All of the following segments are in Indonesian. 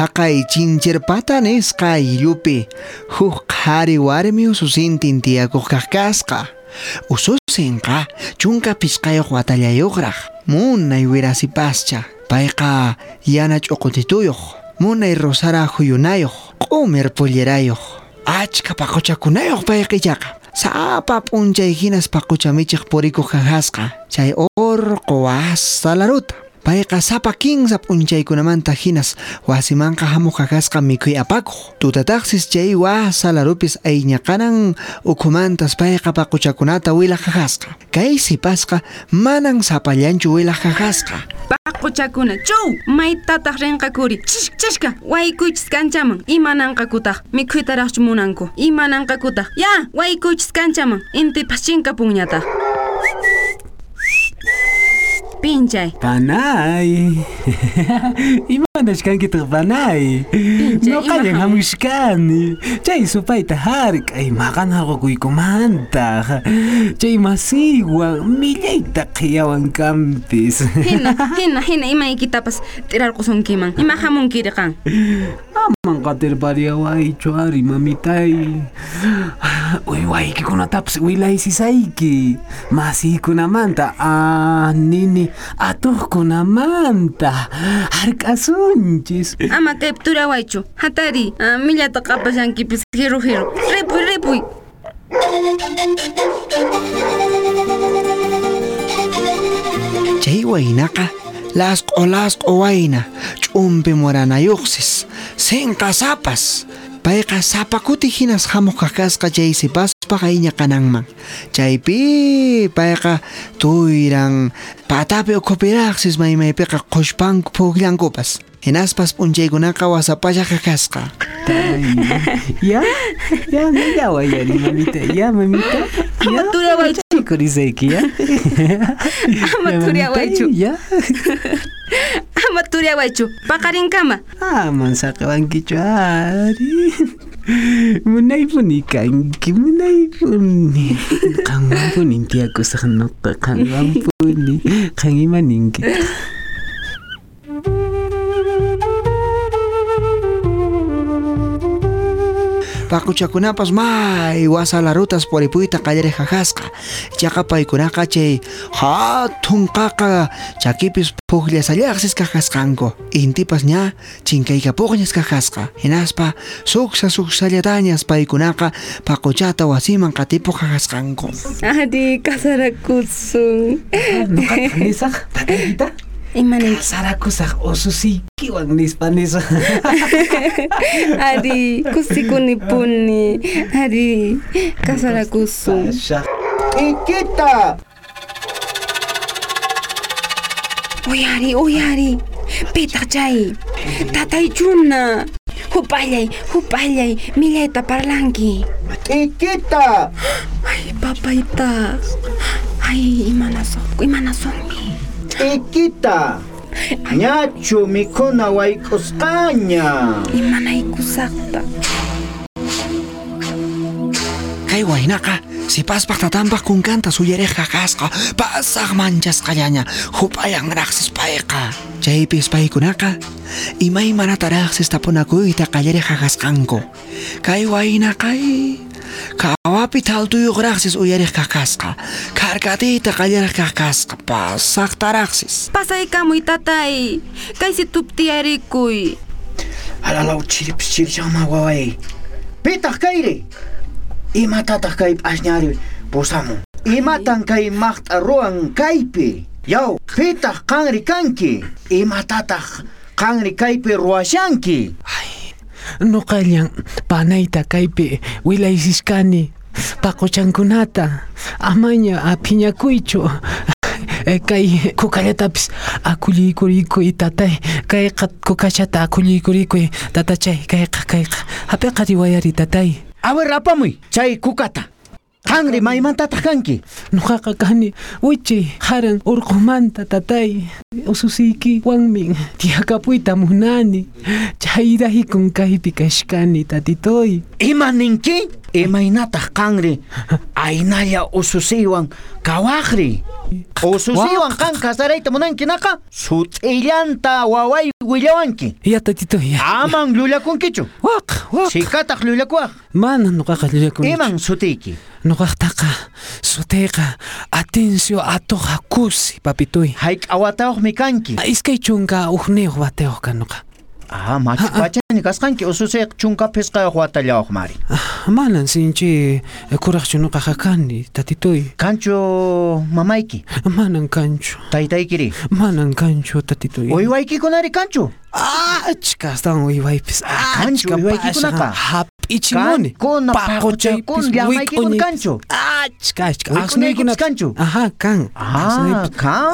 haqay chinchirpata nisqa ayllupi huk qhari warmi ususintin tiyakuq kaq kasqa ususinqa chunka pisqayuq watallayuqraq munay wirasipascha payqa yana ch'uqutituyuq munay rosara huyunayuq q'umir pullerayuq achka paquchakunayuq payqillaqa. Sapa p'unchay hinas paqucha michiq purikuq kajasqa chay orqu wasalaruta payqa sapa kinsa p'unchaykunamanta hinas wasimanqa hamuq kakasqa mikhuy apakuq. Tutataqsis chay wasalarupis ayñaqanan ukhumantas payqa paquchakunata wilaq kajasqa kay sipasqa manan sapallanchu wilaq kajasqa paquchakuna chuw maytataq rinqakuri chishk chishka waykuychis kanchaman imananqakutaq mikhuytaraqchu munanku imananqakutaq ya waykuychis kanchaman inti pachinka puñataq pinchay Panay. Imanash kankitaq panay. Noqallan imaha- hamushkani. Chay supayta hark'ay maqan haqoquykumanta. Chay masiwan millayta qiyawan kampis. hina hina hina imaykitapas tirarqusunkiman ima hamunkiri qan Aman qatirpariawaychu ari mamitay. Uywaykikunatapas wilaysisayki. Masiykunamanta ah nini atuqkunamanta ama kay turawaychu hatari millata qapashankipis hiru hiru. Ripuy ripuy chay waynaqa lasq'o lasq'o wayna. Ch'umpi muranayuqsis. Sinqa sapas. Payqa sapakuti hinas hamuq kakasqa chay sipaspaq ayñaqananman chaypi payqa tuyran patapi ukhupiraqsis maymaypiqa qushpanku pukllankupas hinaspas p'unchaykunaqa wasapalla kakasqa Ya, ya, ya wayari mamita, ya mamita. Ama turawaychu. Kurisayki ya. Ama Ya, turawaychu. Ya. ama turyawaychu paqarinkama Aman saqawankichu ari. Munaypuni kanki, munaypuni. Qanwanpuni tiyakusaq nuqa, qanwanpuni. Qan imaninki. Paquchakunapas may wasalarutas puripuyta qallariq kajasqa chaqa paykunaqa chay hatun qaqa chakipis pukllashallaqsis kajasqanku intipas ña chinkaykapuqñas kajasqa hinaspa suksa suksallatañas paykunaqa paquchata wasiman qatipuq kajasqanku ari kasarakusun Nuqa nisaq, Emanen sarakusax oso sí, qué buen hispaneso. Adi, kusiku nipuni. Adi, kasarakusu. ¿Y qué ta? Uyari, uyari, peta jai. Tatai junna. Kopalay, kopalay, mileta parlanki. ¿Y qué ta? Ay papaita. Ay, manasopku, manasomku. Ikita! Ñachu mikhuna wayk'usqaña. imanaykusaqta kay waynaqa sipaspaq tatanpaq kunkanta suyariq kaqasqa pasaq manchasqallaña hupayanraqsis payqa chaypis paykunaqa imaymanataraqsis tapunakuyta qallariq kaqasqanku kay waynaqay kawapi taltuyuqraqsis uyariq kaqasqa karkatita qallariq kaqasqa pasaqtaraqsis pasaykamuy tatay kaysi tuptiyarikuy Alalaw chiripis chirishama waway. Pitaq kayri? Imatataq kay p'asñari pusamun? Imatan kay maqt'a ruwan kaypi? Yaw, pitaq qanri kanki? Imatataq qanri kaypi ruwashanki? Nuqallan panayta kaypi wilaysishkani paquchankunata amaña aphiñakuychu Eh, kay kukallatapis akullikurikuy tatay kayqa kukachata akullikurikuy tatachay kayqa kayqa hapiqa riwayari tatay A ver, apamuy, chay kukata. Qanri maymantataq kanki? nuqaqa kani wichi haran urqumanta tatay ususiyki wanmin tiyakapuyta munani. Chayrahikun kaypi kashkani tatitoy Ima ninki? Imaynataq qanri aynalla ususiwan kawaqri ususiwan kan kasarayta munankinaqa sut'illanta waway willawanki Ya tatito ya. aman llullakunkichu Waq, waq. sikataq llullakuwaq Mana nuqaqa llullakuni. iman sutiyki Nuqaqtaqa sutayqa Atencio atoqa kusi papituy. hayk'awatawaqmi kanki Iskay chunka uhniyuq watayuq kanuqa. Ah, machani kaskanki also say k chunka piska wata yaohmary. Ah man sinchi a kurashunukahakandi, tatitoy. Kancho mamaiki. Man and kancho. Taitai kiri. Man and kancho tatitoy. O youwai ki kunari kancho? Ah, chastan uiwaipis. Kanchunaka hap ichi muni con gamai kikancho A chai. Kan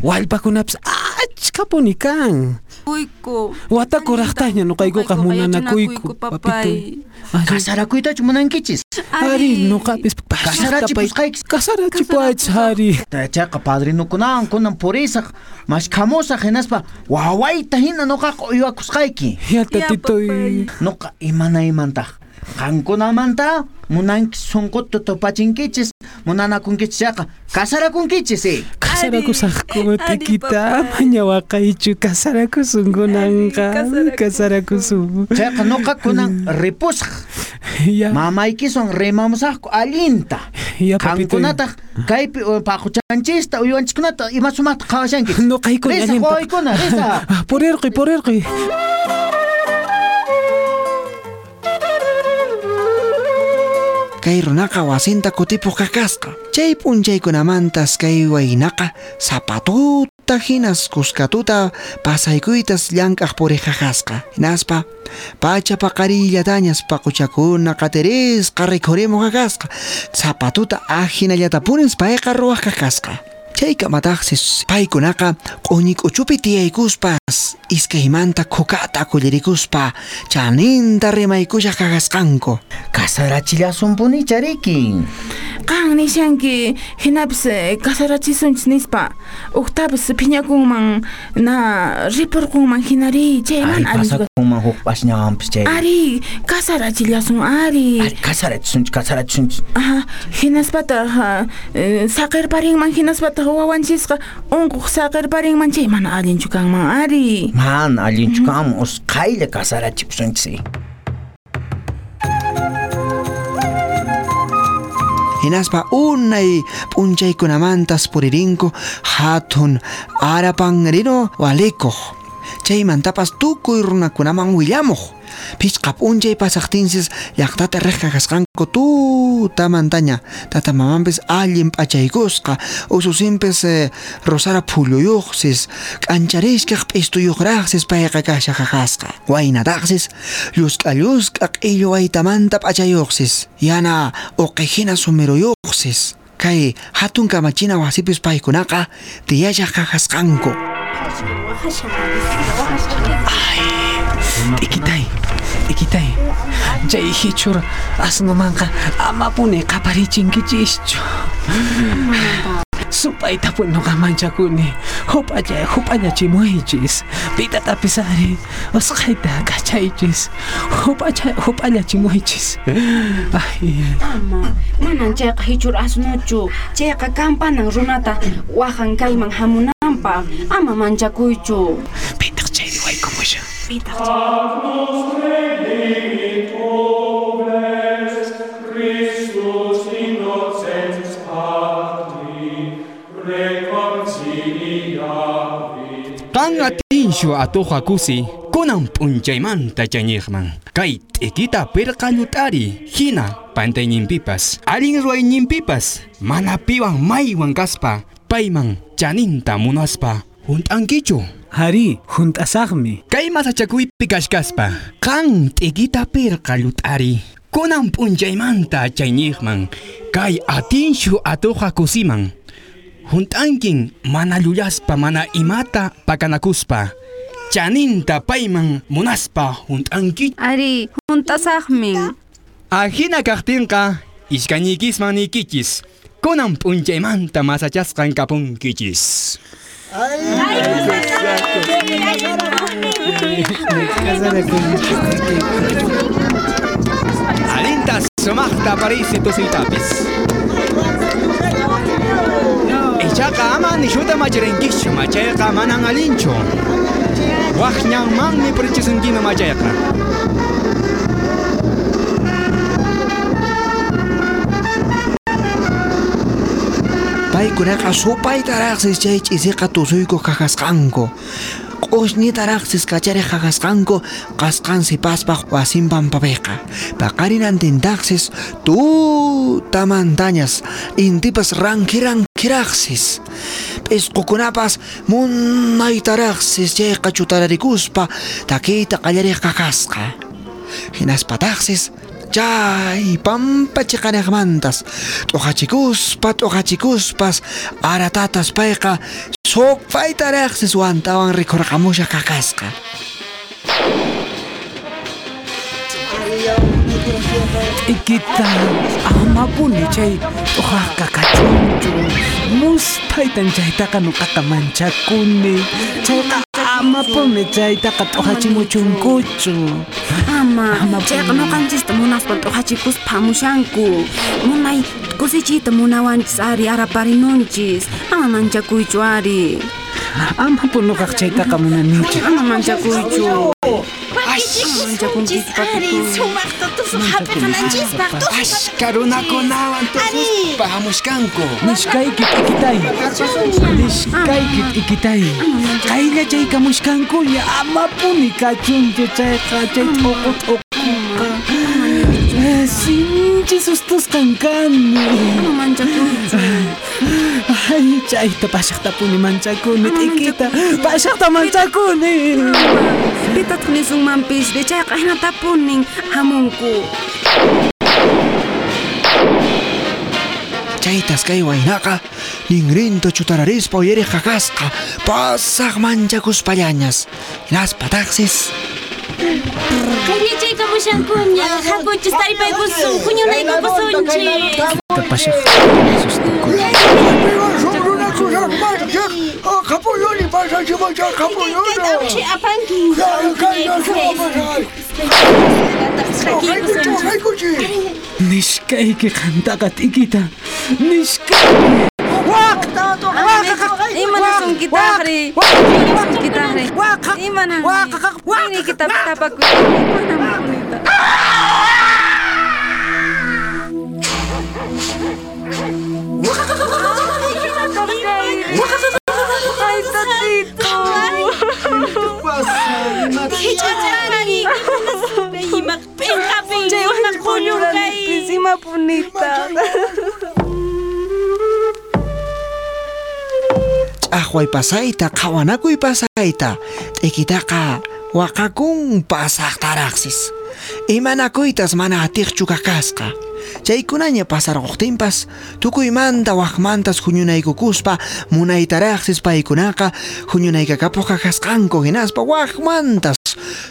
while bakunaps a chapuni kan. Uyku. Wata kuraqtaña nuqaykuqa munanakuyku papituy. Ari, kasarakuytachu munankichis ari nuqapis Kasarachipusqayki. Kasarachipuachis ari. chayqa padrinukunawan kunan purisaq. Mashkhamusaq hinaspa. Wawayta hina nuqaqa uywakusqayki Ya tatitoy. nuqa imanaymantaq qankunamanta munanki sunquta tupachinkichis. Munanakunkichis chaqa kasarakunkichis eh Kasarakusaqku Ari, tikita papay. maña waqaychu kasarakusunkunanqa kasarakusun. chayqa nuqa kunan ripusaq Ya mamaykison rimamusaqku allinta ya qankunataq kaypi paquchanchista uywanchikkunata ima sumaqta qhawashanki Nuqaykuna risa allinta. wawaykuna risa. Purirqi purirqi. Kay runaqa wasinta kutipuq kakasqa. Chay p'unchaykunamantas kay waynaqa zapatuta hinas kuskatuta pasaykuytas llank'aq puriq kakasqa. Hinaspa pacha paqarillatañas paquchakuna qaterisqa rikhurimuq kakasqa. Zapatuta ajinallata punis payqa ruwaq kakasqa. Chay kamataqsis paykunaqa q'uñi k'uchupi tiyaykuspas iskaymanta khukata kullirikuspa chaninta rimaykushaq kakasqanku. kasarachillasunpuni chariki Qan nishanki hinapis eh, kasarachisunchis nispa. Uqtapis phiñakunman na ripurkunman hinari chayman pasakunman huk pashñawanpis chay. Ari kasarachillasun ari. Kasarachisunchis kasarachisunchis aha hinaspata saqirparinman hinaspata kawsaq wawanchisqa unquq saqirparinmanchis mana allinchukanman ari. Mana allinchukanman usqaylla kasarachipusunchis hinaspa unay p'unchaykunamantas puririnku hatun arapan rino walikuj Chaymantapas tukuy runakunaman willamuq. Pichqa p'unchay pasaqtinsis llaqtata riq kakasqanku tutamantaña. Tata mamanpis allin p'achaykusqa. Ususinpis eh, rosara phuluyuqsis. K'ancharishkaq p'istuyuqraqsis payqa kasha kakasqa. Waynataqsis llusk'a llusk'a q'illu waytamanta. Yana uqijina sumiruyuqsis. Kay hatun kamachina wasipis paykunaqa tiyashaq kakasqanku. Tikitay. Tikitay. Chay hichur asnumanqa amapuni qaparichinkichishchu. Supaytapun nuqa manchakuni. Hup'alla hup'allachimuaychis. Pitatapis ari usqayta kachaychis. Hup'alla hup'allachimuaychis. Ay. Ama, manan chayqa hichur asnuchu. Chayqa kampanan runata wahan kayman hamunanpaq. Ama manchakuychu. Pitaq chayri waykumusha. Pitaq Qan atinshu atuqa kusi kunan p'unchaymanta chañiqman kay t'ikita pirqallut'ari hina pantayninpipas allin ruwayninpipas mana piwan maywan kaspa payman chaninta munaspa hunt'ankichu Hari, juntasaqmi. kay masachakuypi kashkaspa qan t'ikita pirqallut'ari kunan p'unchaymanta chañiqman kay atinshu atuqa kusiman Hunt'ankin mana llullaspa mana imata pakanakuspa. Chaninta payman munaspa hunt'anki Ari, juntasaqmin. Ajina kaqtinqa ishkañikisman nikichis kunan p'unchaymanta masachasqan kapunkichis Alintas sumaqta aparece tusuytapis ichaqa ama nishuta macharinkichu machayqa manan allinchu waqñanmanmi purichisunkimi machayqa paykunaqa supaytaraqsis chay ch'isiqa tusuyku qaqasqanku q'usñitaraqsis kachariq qaqasqanku qasqan sipaspaq wasinpan papiqa paqarinantintaqsis tutamantañas intipas rankirankiraksis p'isqukunapas munaytaraqsis chayqa chutararikuspa takiyta qallariq qaqasqa hinaspataqsis chay pampa chiqaniqmantas t'uqachikuspa t'uqachikuspas aratatas payqa supaytaraqsis wantawan rikurqamusha qaqasqa Ikita amapuni chay t'uqaqqa kachunchu muspaytan chaytaqa nuqaqa manchakuni chayqa amapuni chaytaqa t'uqachimuchunkuchu ama chayqa nuqanchista munaspa t'uqachikus phamushanku munay kusichiyta munawanchis ari araparinunchis ama manchakuychu ari. Amapuni nuqaq chaytaqa munanichu ama manchakuychu manchakunchis ashka runakunawan tususpa hamushkanku nishkaykit ikitay nishkaykit ikitay qaylla chaykamushkankulla amapuni kachunchu chayqa chay t'uqu t'uquqa sinchi sustusqankani ama manchakuychu ay chayta pashaqtapuni manchakuni t'ikita pashaqta manchakuni pitataq nisunmanpis chayqa hinatapunin hamunku chaytas kay waynaqa ninrinto chutararispa uyariq qaqasqa pasaq manchakuspallañas Хлечайка бушанкуня, хакучи стари пайгусу, куняна и кокосунчи. Да паша. Хапуюни паша чимача хапуюни. Чи апанки. Я кайна сумабашай. Хакучи. Нишкайки хантагат игита. Нишкайки. T'ikita nishkayki Imana kitahri. Imana kitahri. Imana. Ini kita. Ay, tatito. Kay Ima punita. Ch'aqway pasayta qhawanakuy pasayta t'ikitaqa waqakun pasaqtaraqsis imanakuytas mana atiqchu kakasqa chaykunaña pasarquqtinpas tukuymanta waqmantas huñunaykukuspa munaytaraqsis paykunaqa huñunaykakapuq kakasqanku hinaspa waqmantas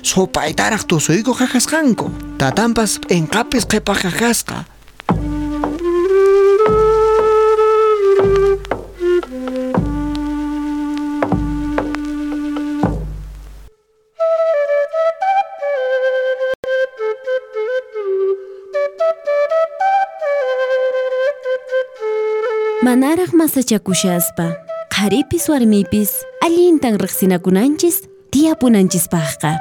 supaytaraq tusuyku kakasqanku tatanpas p'inqapis qhipaq kakasqa Manaraq masachakushaspa. Qharipis warmipis allintan riqsinakunanchis tiyapunanchispaqqa